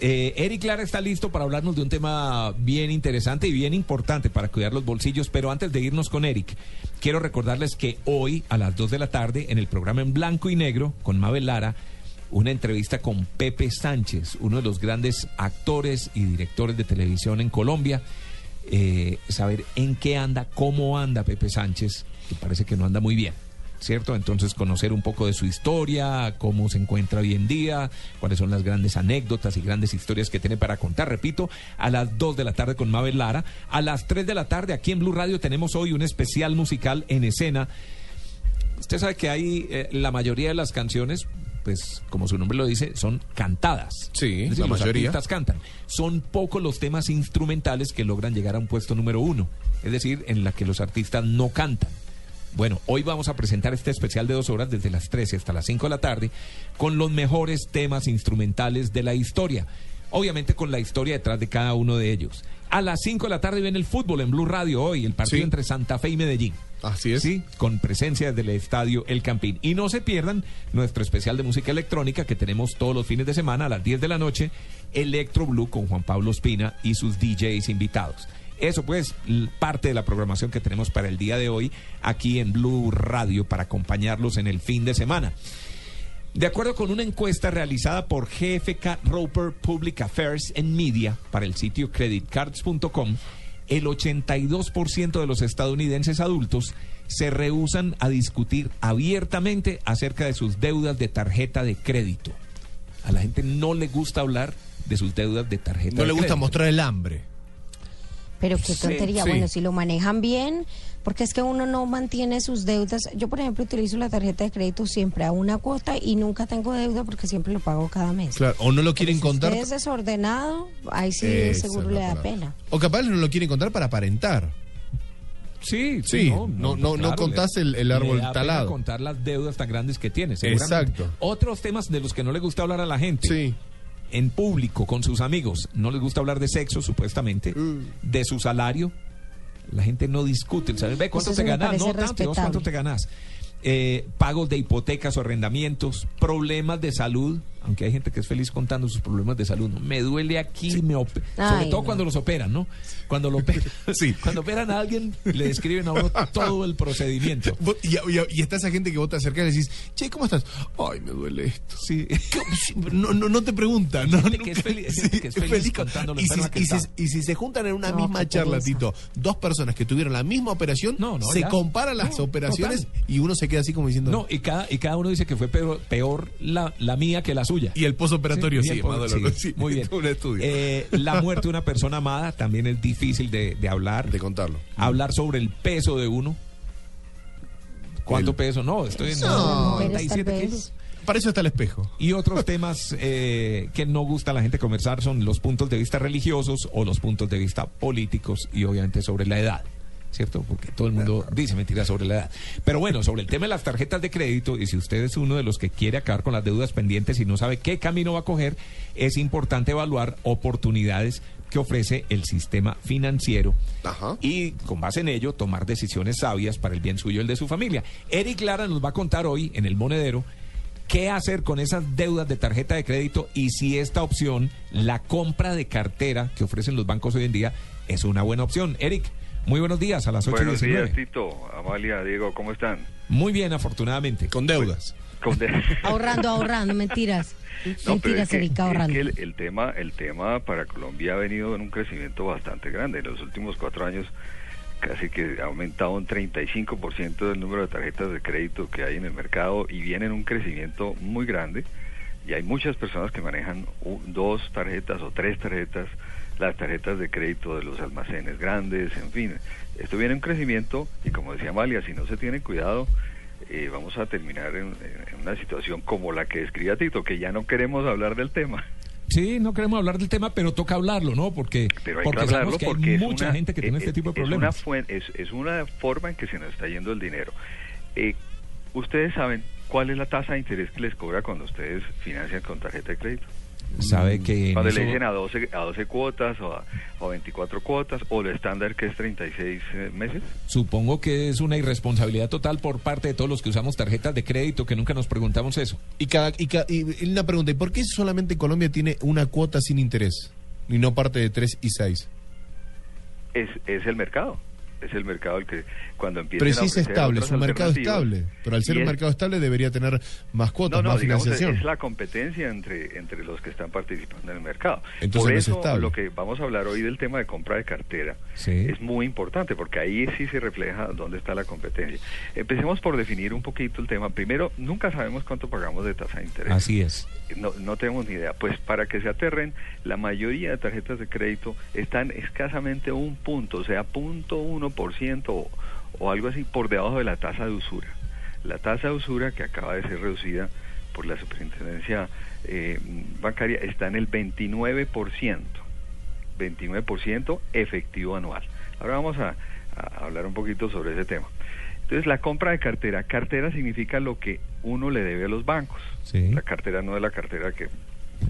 Eh, Eric Lara está listo para hablarnos de un tema bien interesante y bien importante para cuidar los bolsillos, pero antes de irnos con Eric, quiero recordarles que hoy a las 2 de la tarde en el programa En Blanco y Negro con Mabel Lara, una entrevista con Pepe Sánchez, uno de los grandes actores y directores de televisión en Colombia. Eh, saber en qué anda, cómo anda Pepe Sánchez, que parece que no anda muy bien. ¿Cierto? Entonces conocer un poco de su historia, cómo se encuentra hoy en día, cuáles son las grandes anécdotas y grandes historias que tiene para contar. Repito, a las 2 de la tarde con Mabel Lara, a las 3 de la tarde aquí en Blue Radio tenemos hoy un especial musical en escena. Usted sabe que hay eh, la mayoría de las canciones, pues como su nombre lo dice, son cantadas. Sí, Es decir, la los mayoría. artistas cantan. Son pocos los temas instrumentales que logran llegar a un puesto número uno, es decir, en la que los artistas no cantan. Bueno, hoy vamos a presentar este especial de dos horas desde las 13 hasta las 5 de la tarde con los mejores temas instrumentales de la historia. Obviamente con la historia detrás de cada uno de ellos. A las 5 de la tarde viene el fútbol en Blue Radio hoy, el partido Sí. entre Santa Fe y Medellín. Así es. Sí, con presencia del estadio El Campín. Y no se pierdan nuestro especial de música electrónica que tenemos todos los fines de semana a las 10 de la noche, Electro Blue con Juan Pablo Espina y sus DJs invitados. Eso pues, parte de la programación que tenemos para el día de hoy aquí en Blue Radio para acompañarlos en el fin de semana. De acuerdo con una encuesta realizada por GFK Roper Public Affairs and Media para el sitio creditcards.com, el 82% de los estadounidenses adultos se rehusan a discutir abiertamente acerca de sus deudas de tarjeta de crédito. A la gente no le gusta hablar de sus deudas de tarjeta No de le gusta crédito. mostrar el hambre. Pero qué tontería. sí. Bueno, si lo manejan bien, porque es que uno no mantiene sus deudas. Yo, por ejemplo, utilizo la tarjeta de crédito siempre a una cuota y nunca tengo deuda porque siempre lo pago cada mes. Claro, o no lo quieren si contar. usted es desordenado, ahí sí Esa seguro le da palabra. pena. O capaz no lo quieren contar para aparentar. Sí, Sí, no- no- no claro, contás le- el- el le árbol da pena talado. contar las deudas tan grandes que tiene. seguramente. Exacto. Otros temas de los que no le gusta hablar a la gente. Sí. En público, con sus amigos. No les gusta hablar de sexo, supuestamente. Mm. De su salario. La gente no discute. ¿Sabes? Ve cuánto te ganas. No parece tanto, ¿y vos cuánto te ganas. Eh, pagos de hipotecas o arrendamientos, problemas de salud, aunque hay gente que es feliz contando sus problemas de salud. ¿no? Me duele aquí, me sobre Ay, todo no. cuando los operan, ¿no? Cuando lo operan, Sí. cuando operan a alguien, le describen a uno todo el procedimiento. Y, y- y está esa gente que vos te acercás y le decís, che, ¿cómo estás? Ay, me duele esto. No, no, no te preguntan. No, gente que es feliz- gente que es feliz con- contando lo y, si, enferma que y si- está. y si se juntan en una No, misma qué charla, pereza. Tito, dos personas que tuvieron la misma operación, No, no, se ya. comparan las No, operaciones total. y uno se queda así como diciendo... No, y cada, y cada uno dice que fue peor, peor la, la mía que la suya. Y el posoperatorio, sí, doloroso. sí, Sí, muy bien. Un estudio. Eh, la muerte de una persona amada también es difícil de, de hablar. de contarlo. Hablar sobre el peso de uno. ¿Cuánto El- peso? No, estoy en No. 97 Tal vez. kilos. Para eso está el espejo. Y otros temas eh, que no gusta a la gente conversar son los puntos de vista religiosos o los puntos de vista políticos y obviamente sobre la edad. ¿Cierto? Porque todo el mundo dice mentiras sobre la edad. Pero bueno, sobre el tema de las tarjetas de crédito, y si usted es uno de los que quiere acabar con las deudas pendientes y no sabe qué camino va a coger, es importante evaluar oportunidades que ofrece el sistema financiero Ajá. y con base en ello tomar decisiones sabias para el bien suyo y el de su familia. Eric Lara nos va a contar hoy en el monedero qué hacer con esas deudas de tarjeta de crédito y si esta opción, la compra de cartera que ofrecen los bancos hoy en día, es una buena opción. Eric, muy buenos días a las 8 y Buenos 19. días, Tito, Amalia, Diego, ¿cómo están? Muy bien, afortunadamente. Con deudas. Con de- Ahorrando, ahorrando, mentiras. No, pero mentiras, es que, Erika, es ahorrando. que el, el tema, el tema para Colombia ha venido en un crecimiento bastante grande. En los últimos cuatro años casi que ha aumentado un 35% del número de tarjetas de crédito que hay en el mercado y viene en un crecimiento muy grande. Y hay muchas personas que manejan dos tarjetas o tres tarjetas, las tarjetas de crédito de los almacenes grandes, en fin. Esto viene en un crecimiento y como decía Amalia, si no se tiene cuidado, eh, vamos a terminar en, en una situación como la que describía Tito, que ya no queremos hablar del tema. Sí, no queremos hablar del tema, pero toca hablarlo, ¿no? Porque, Pero hay porque que hablarlo que hay mucha una, gente que tiene eh, este tipo de es una, problemas. es, es una forma en que se nos está yendo el dinero. Eh, ustedes saben cuál es la tasa de interés que les cobra cuando ustedes financian con tarjeta de crédito. Sabe que Cuando le dicen a 12, a 12 cuotas o a, o a 24 cuotas o lo estándar que es 36 eh, meses. supongo que es una irresponsabilidad total por parte de todos los que usamos tarjetas de crédito que nunca nos preguntamos eso. Y, cada, y, ca- y una pregunta, ¿y por qué solamente Colombia tiene una cuota sin interés? Y no parte de 3 y 6. Es, es el mercado. Es el mercado el que cuando empieza Pero sí es estable, es un mercado estable. Pero al ser un es- mercado estable debería tener más cuotas, No, no, más financiación. es la competencia entre, entre los que están participando en el mercado. Entonces Por no es eso, estable. lo que vamos a hablar hoy del tema de compra de cartera Sí. es muy importante, porque ahí sí se refleja dónde está la competencia. Empecemos por definir un poquito el tema. Primero, nunca sabemos cuánto pagamos de tasa de interés. Así es. No, no tenemos ni idea. Pues para que se aterren, la mayoría de tarjetas de crédito están escasamente un punto, o sea, punto uno por ciento o, o algo así por debajo de la tasa de usura. La tasa de usura que acaba de ser reducida por la superintendencia eh, bancaria está en el 29%, 29% efectivo anual. Ahora vamos a, a hablar un poquito sobre ese tema. Entonces, la compra de cartera. Cartera significa lo que uno le debe a los bancos. Sí. La cartera no es la cartera que...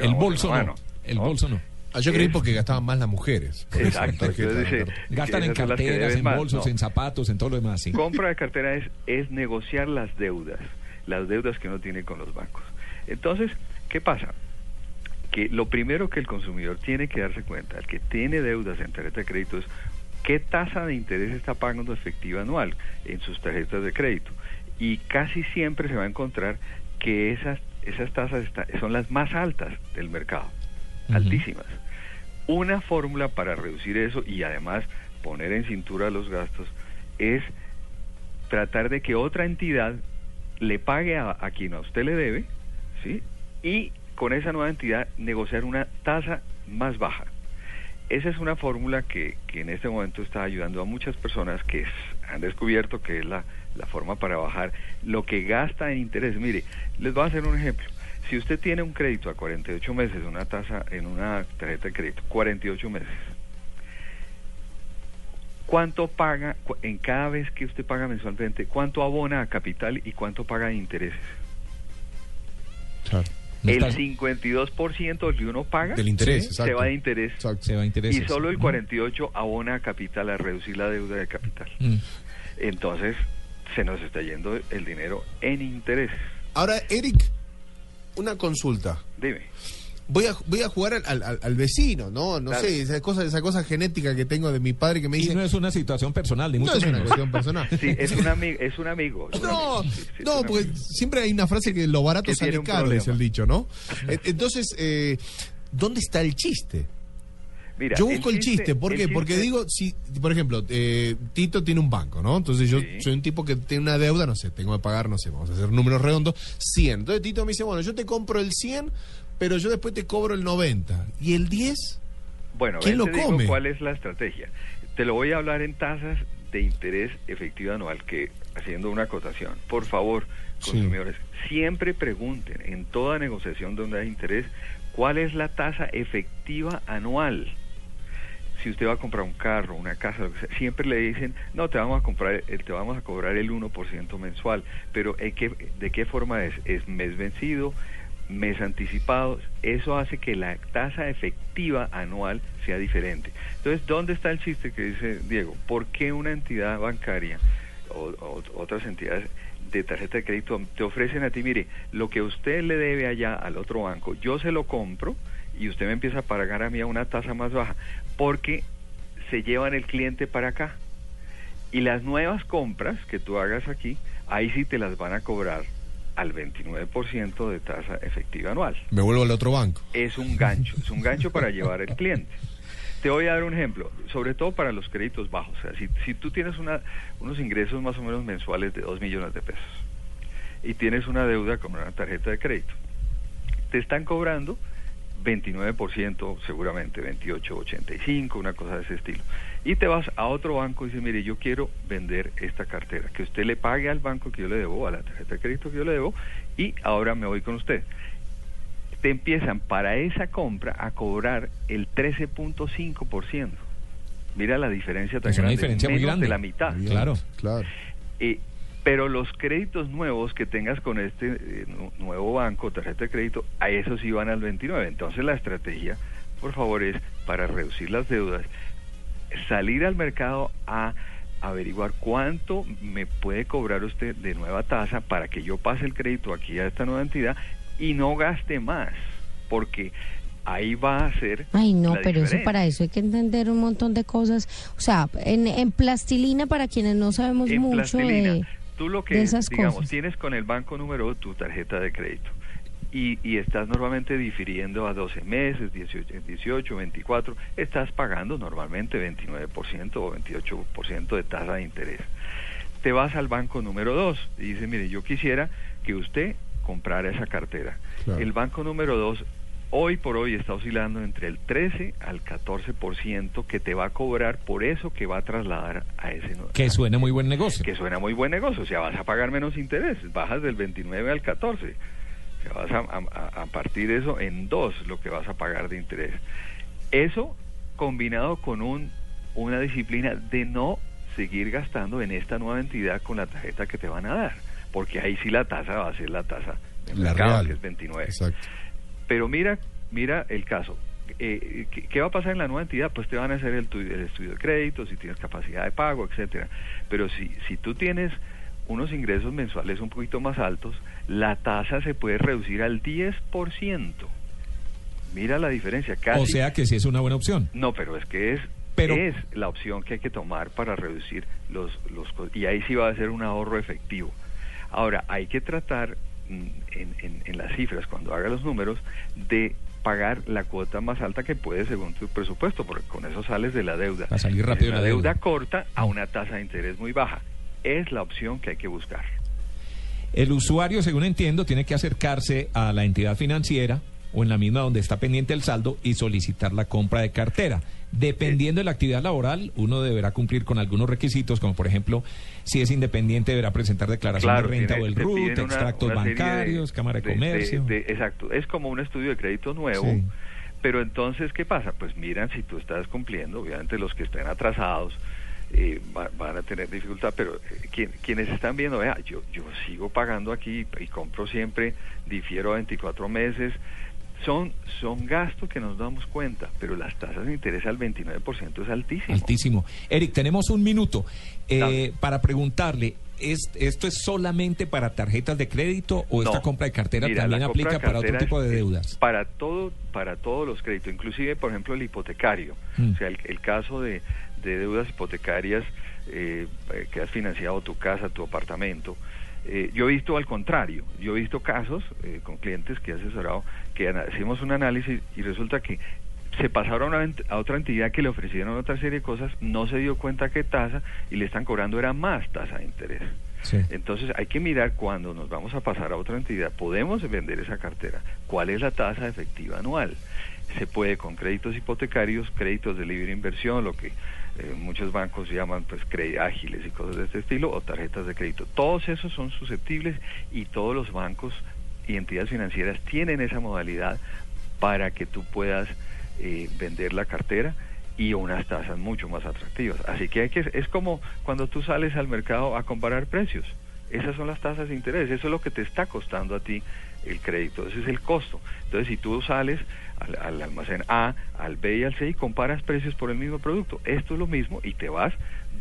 El bolso no. El ¿no? bolso no. Ah, yo creí es- porque gastaban más las mujeres. Exacto. Entonces cartera. Gastan en carteras, en más. bolsos, No. en zapatos, en todo lo demás, sí. Compra de cartera es, es negociar las deudas, las deudas que uno tiene con los bancos. Entonces, ¿qué pasa? Que lo primero que el consumidor tiene que darse cuenta, el que tiene deudas en tarjeta de crédito, es qué tasa de interés está pagando efectiva anual en sus tarjetas de crédito. Y casi siempre se va a encontrar que esas, esas tasas está- son las más altas del mercado, Altísimas. Una fórmula para reducir eso y además poner en cintura los gastos es tratar de que otra entidad le pague a, quien a usted le debe, ¿sí? Y con esa nueva entidad negociar una tasa más baja. Esa es una fórmula que, que en este momento está ayudando a muchas personas que han descubierto que es la, la forma para bajar lo que gasta en interés. Mire, les voy a hacer un ejemplo. Si usted tiene un crédito a 48 meses, una tasa en una tarjeta de crédito, 48 meses, ¿cuánto paga en cada vez que usted paga mensualmente? ¿Cuánto abona a capital y cuánto paga de intereses? Claro. No El está- 52% del que uno paga Del interés, se va de interés Exacto. Se va a intereses. y solo el 48 abona a capital a reducir la deuda de capital. Mm. Entonces se nos está yendo el dinero en intereses. Ahora, Eric, una consulta. Dime. Voy a, voy a jugar al, al- al- al vecino, ¿no? No Claro. sé, esa cosa, esa cosa genética que tengo de mi padre que me Y dice... no es una situación personal, ni No mucho es una cuestión personal. Sí, es un, ami- es un amigo. es un No, amigo. Sí, sí, es no, un porque amigo. siempre hay una frase que lo barato Que sale un caro, dice el dicho, ¿no? Entonces, eh, ¿dónde está el chiste? Mira, yo busco el chiste, ¿por qué? Porque digo, si, por ejemplo, eh, Tito tiene un banco, ¿no? Entonces yo Sí. soy un tipo que tiene una deuda, no sé, tengo que pagar, no sé, vamos a hacer números redondos, 100. Entonces Tito me dice, bueno, yo te compro el 100, pero yo después te cobro el 90. ¿Y el 10? Bueno, ¿Quién lo te digo come? cuál es la estrategia. Te lo voy a hablar en tasas de interés efectivo anual, que haciendo una acotación. Por favor, Sí. consumidores, siempre pregunten en toda negociación donde hay interés cuál es la tasa efectiva anual. Si usted va a comprar un carro, una casa, lo que sea, siempre le dicen, no, te vamos a comprar, te vamos a cobrar el 1% mensual, pero ¿en qué- ¿de qué forma es? ¿Es mes vencido? mes anticipado, eso hace que la tasa efectiva anual sea diferente. Entonces, ¿dónde está el chiste que dice Diego? ¿Por qué una entidad bancaria o otras entidades de tarjeta de crédito te ofrecen a ti, mire, lo que usted le debe allá al otro banco, yo se lo compro y usted me empieza a pagar a mí a una tasa más baja, porque se llevan el cliente para acá. Y las nuevas compras que tú hagas aquí, ahí sí te las van a cobrar al 29% de tasa efectiva anual. Me vuelvo al otro banco. Es un gancho, es un gancho para llevar el cliente. Te voy a dar un ejemplo, sobre todo para los créditos bajos. O sea, si, si tú tienes una, unos ingresos más o menos mensuales de 2 millones de pesos y tienes una deuda con una tarjeta de crédito, te están cobrando 29%, seguramente 28, 85, una cosa de ese estilo. Y te vas a otro banco y dices, mire, yo quiero vender esta cartera, que usted le pague al banco que yo le debo, a la tarjeta de crédito que yo le debo, y ahora me voy con usted. Te empiezan para esa compra a cobrar el 13.5%. Mira la diferencia tan Es una grande, diferencia muy grande. de la mitad. Claro. Claro. Eh, Pero los créditos nuevos que tengas con este eh, nu- nuevo banco, tarjeta de crédito, a esos sí van al 29. Entonces la estrategia, por favor, es para reducir las deudas, salir al mercado a averiguar cuánto me puede cobrar usted de nueva tasa para que yo pase el crédito aquí a esta nueva entidad y no gaste más, porque ahí va a ser Ay, no, la pero eso para eso hay que entender un montón de cosas. O sea, en, en plastilina, para quienes no sabemos en mucho plastilina, de... tú lo que esas digamos cosas. tienes con el banco número tu tarjeta de crédito y, y estás normalmente difiriendo a 12 meses, 18, 18, 24, estás pagando normalmente 29% o 28% de tasa de interés. Te vas al banco número 2 y dices, mire, yo quisiera que usted comprara esa cartera. Claro. El banco número 2 hoy por hoy está oscilando entre el 13 al 14% que te va a cobrar por eso que va a trasladar a ese Que suena muy buen negocio. que suena muy buen negocio, o sea, vas a pagar menos interés, bajas del 29 al 14, o sea, vas a, a- a partir de eso en dos lo que vas a pagar de interés. Eso combinado con un, una disciplina de no seguir gastando en esta nueva entidad con la tarjeta que te van a dar, porque ahí sí la tasa va a ser la tasa de mercado, real. que es 29. Exacto. Pero mira, mira el caso. Eh, ¿qué, qué va a pasar en la nueva entidad? Pues te van a hacer el, el estudio de crédito, si tienes capacidad de pago, etcétera. Pero si, si tú tienes unos ingresos mensuales un poquito más altos, la tasa se puede reducir al 10%. Mira la diferencia, casi. O sea que sí es una buena opción. No, pero es que es Pero- es la opción que hay que tomar para reducir los los y ahí sí va a ser un ahorro efectivo. Ahora hay que tratar en, en, en las cifras cuando haga los números de pagar la cuota más alta que puedes según tu presupuesto, porque con eso sales de la deuda. A salir rápido la la deuda deuda. corta a una tasa de interés muy baja. Es la opción que hay que buscar. El usuario, según entiendo, tiene que acercarse a la entidad financiera o en la misma donde está pendiente el saldo y solicitar la compra de cartera. Dependiendo de la actividad laboral, uno deberá cumplir con algunos requisitos, como por ejemplo, si es independiente, deberá presentar declaración de renta tiene- o el RUT, extractos una serie de- bancarios, Cámara de, de- Comercio. de- exacto, es como un estudio de crédito nuevo, Sí. pero entonces, ¿qué pasa? Pues miran si tú estás cumpliendo, obviamente los que estén atrasados eh, va- van a tener dificultad, pero eh, quien- quienes están viendo, vea, yo, yo sigo pagando aquí y compro siempre, difiero a 24 meses, son, son gastos que nos damos cuenta, pero las tasas de interés al 29% es altísimo. Altísimo. Eric, tenemos un minuto eh, para preguntarle, ¿es, ¿esto es solamente para tarjetas de crédito o esta compra de cartera Mira, también aplica para otro tipo de deudas? Para todo, para todos los créditos, inclusive, por ejemplo, el hipotecario. Mm. O sea, el, el caso de, de deudas hipotecarias eh, eh, que has financiado tu casa, tu apartamento. Eh, yo he visto al contrario, yo he visto casos eh, con clientes que he asesorado que hacemos un análisis y resulta que se pasaron a, ent- a otra entidad que le ofrecieron otra serie de cosas, no se dio cuenta qué tasa y le están cobrando era más tasa de interés. Sí. Entonces hay que mirar cuando nos vamos a pasar a otra entidad, podemos vender esa cartera, cuál es la tasa efectiva anual. Se puede con créditos hipotecarios, créditos de libre inversión, lo que eh, muchos bancos llaman pues ágiles y cosas de este estilo, o tarjetas de crédito. Todos esos son susceptibles y todos los bancos y entidades financieras tienen esa modalidad para que tú puedas eh, vender la cartera y unas tasas mucho más atractivas. Así que hay que es como cuando tú sales al mercado a comparar precios. Esas son las tasas de interés, eso es lo que te está costando a ti el crédito, ese es el costo. Entonces, si tú sales al, al almacén A, al B y al C y comparas precios por el mismo producto, esto es lo mismo y te vas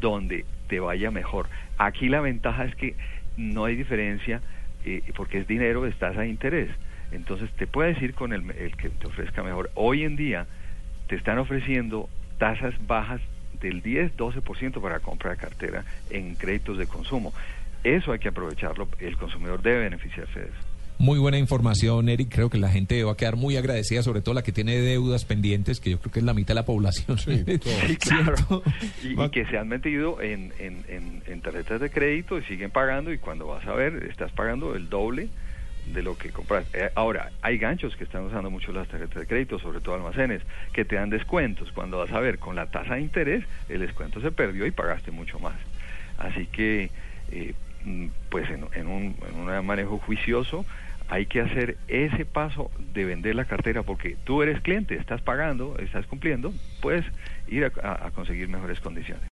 donde te vaya mejor. Aquí la ventaja es que no hay diferencia eh, porque es dinero, es tasa de interés. Entonces, te puedes ir con el, el que te ofrezca mejor. Hoy en día te están ofreciendo tasas bajas del 10-12% para compra de cartera en créditos de consumo. Eso hay que aprovecharlo, el consumidor debe beneficiarse de eso. Muy buena información, Eric. Creo que la gente va a quedar muy agradecida, sobre todo la que tiene deudas pendientes, que yo creo que es la mitad de la población. Sí, todo. Sí, claro. Y, y que se han metido en, en, en, en tarjetas de crédito y siguen pagando y cuando vas a ver estás pagando el doble de lo que compras. Eh, ahora, hay ganchos que están usando mucho las tarjetas de crédito, sobre todo almacenes, que te dan descuentos. Cuando vas a ver con la tasa de interés, el descuento se perdió y pagaste mucho más. Así que, eh, mm, pues en, en, un, en un manejo juicioso, hay que hacer ese paso de vender la cartera porque tú eres cliente, estás pagando, estás cumpliendo, puedes ir a- a- conseguir mejores condiciones.